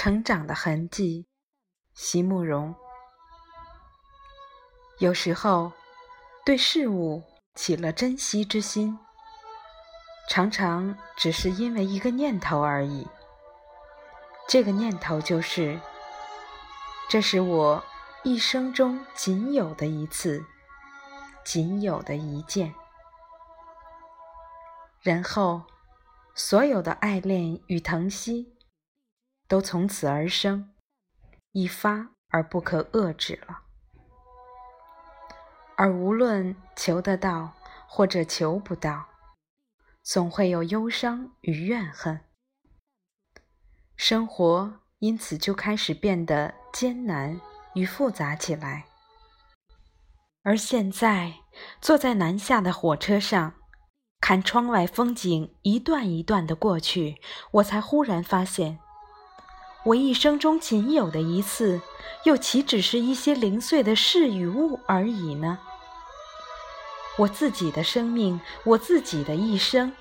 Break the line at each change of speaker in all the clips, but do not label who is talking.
成长的痕迹，席慕容。有时候，对事物起了珍惜之心，常常只是因为一个念头而已。这个念头就是：这是我一生中仅有的一次，仅有的一件。然后，所有的爱恋与疼惜。都从此而生，一发而不可遏制了。而无论求得到或者求不到，总会有忧伤与怨恨。生活因此就开始变得艰难与复杂起来。而现在，坐在南下的火车上，看窗外风景一段一段的过去，我才忽然发现。我一生中仅有的一次，又岂只是一些零碎的事与物而已呢？我自己的生命，我自己的一生，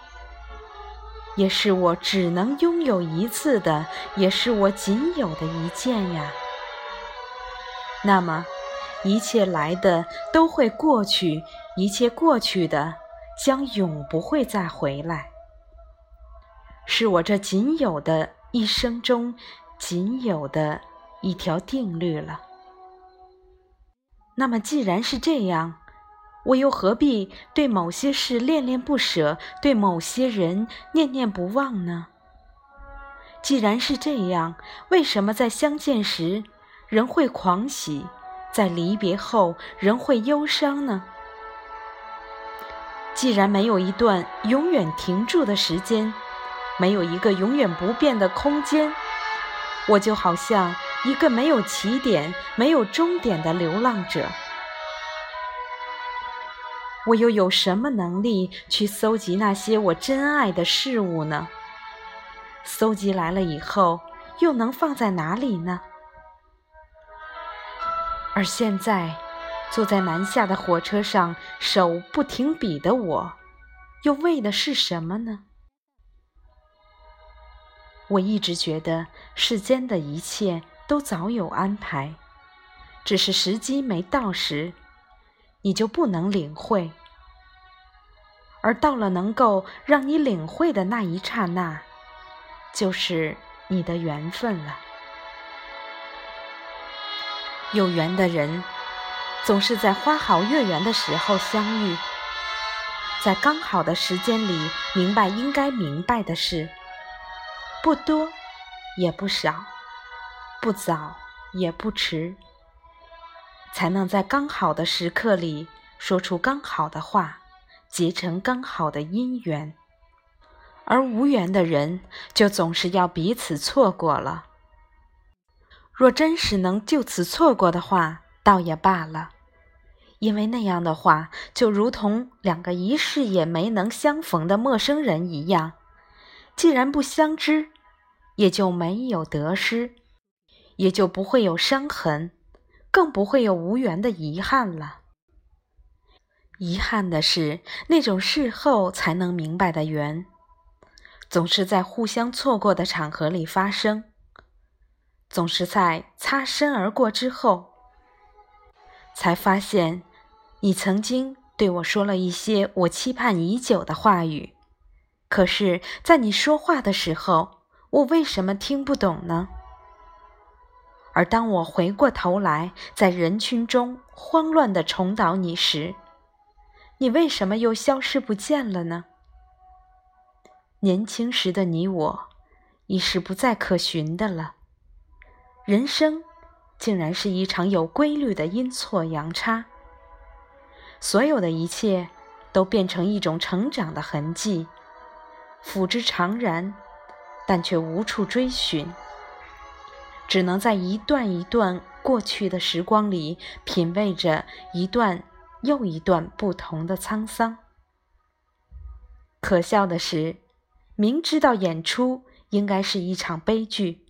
也是我只能拥有一次的，也是我仅有的一件呀。那么，一切来的都会过去，一切过去的将永不会再回来，是我这仅有的一生中。仅有的一条定律了。那么，既然是这样，我又何必对某些事恋恋不舍，对某些人念念不忘呢？既然是这样，为什么在相见时人会狂喜，在离别后人会忧伤呢？既然没有一段永远停住的时间，没有一个永远不变的空间。我就好像一个没有起点、没有终点的流浪者，我又有什么能力去搜集那些我珍爱的事物呢？搜集来了以后，又能放在哪里呢？而现在，坐在南下的火车上，手不停笔的我，又为的是什么呢？我一直觉得世间的一切都早有安排，只是时机没到时，你就不能领会；而到了能够让你领会的那一刹那，就是你的缘分了。有缘的人，总是在花好月圆的时候相遇，在刚好的时间里明白应该明白的事。不多，也不少，不早也不迟，才能在刚好的时刻里说出刚好的话，结成刚好的姻缘。而无缘的人，就总是要彼此错过了。若真是能就此错过的话，倒也罢了，因为那样的话，就如同两个一世也没能相逢的陌生人一样。既然不相知，也就没有得失，也就不会有伤痕，更不会有无缘的遗憾了。遗憾的是，那种事后才能明白的缘，总是在互相错过的场合里发生，总是在擦身而过之后，才发现你曾经对我说了一些我期盼已久的话语。可是，在你说话的时候，我为什么听不懂呢？而当我回过头来，在人群中慌乱地重蹈你时，你为什么又消失不见了呢？年轻时的你我，已是不再可寻的了。人生，竟然是一场有规律的阴错阳差，所有的一切，都变成一种成长的痕迹。抚之常然，但却无处追寻，只能在一段一段过去的时光里品味着一段又一段不同的沧桑。可笑的是，明知道演出应该是一场悲剧，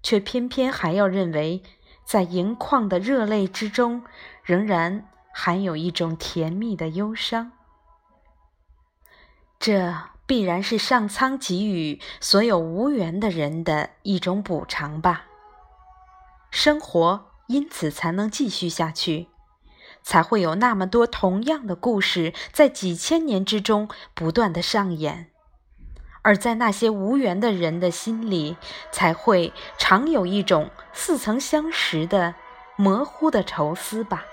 却偏偏还要认为，在盈眶的热泪之中，仍然含有一种甜蜜的忧伤。这。必然是上苍给予所有无缘的人的一种补偿吧。生活因此才能继续下去，才会有那么多同样的故事在几千年之中不断的上演，而在那些无缘的人的心里，才会常有一种似曾相识的模糊的愁思吧。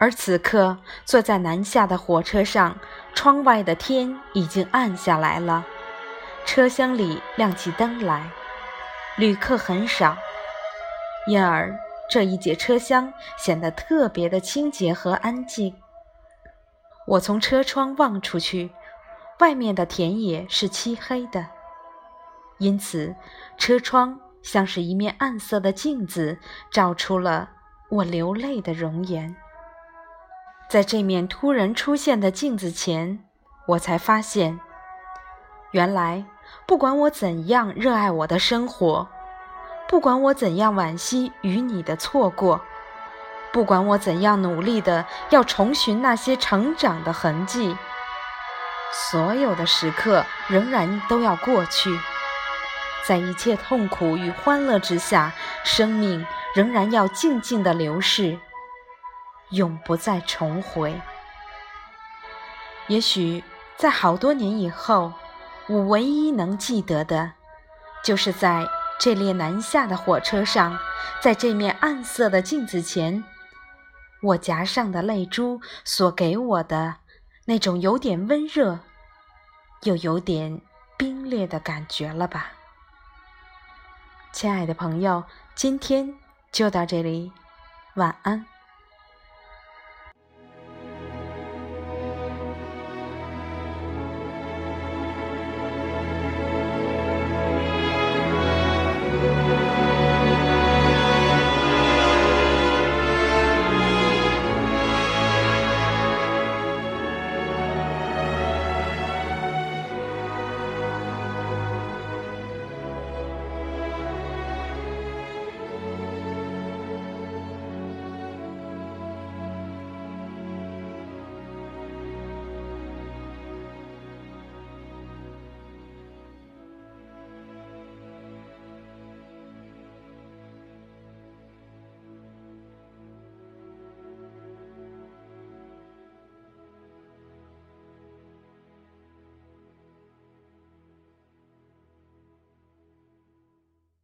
而此刻，坐在南下的火车上，窗外的天已经暗下来了，车厢里亮起灯来，旅客很少，因而这一节车厢显得特别的清洁和安静。我从车窗望出去，外面的田野是漆黑的，因此车窗像是一面暗色的镜子，照出了我流泪的容颜。在这面突然出现的镜子前，我才发现，原来不管我怎样热爱我的生活，不管我怎样惋惜与你的错过，不管我怎样努力的要重寻那些成长的痕迹，所有的时刻仍然都要过去，在一切痛苦与欢乐之下，生命仍然要静静的流逝。永不再重回。也许在好多年以后，我唯一能记得的，就是在这列南下的火车上，在这面暗色的镜子前，我颊上的泪珠所给我的那种有点温热，又有点冰裂的感觉了吧。亲爱的朋友，今天就到这里，晚安。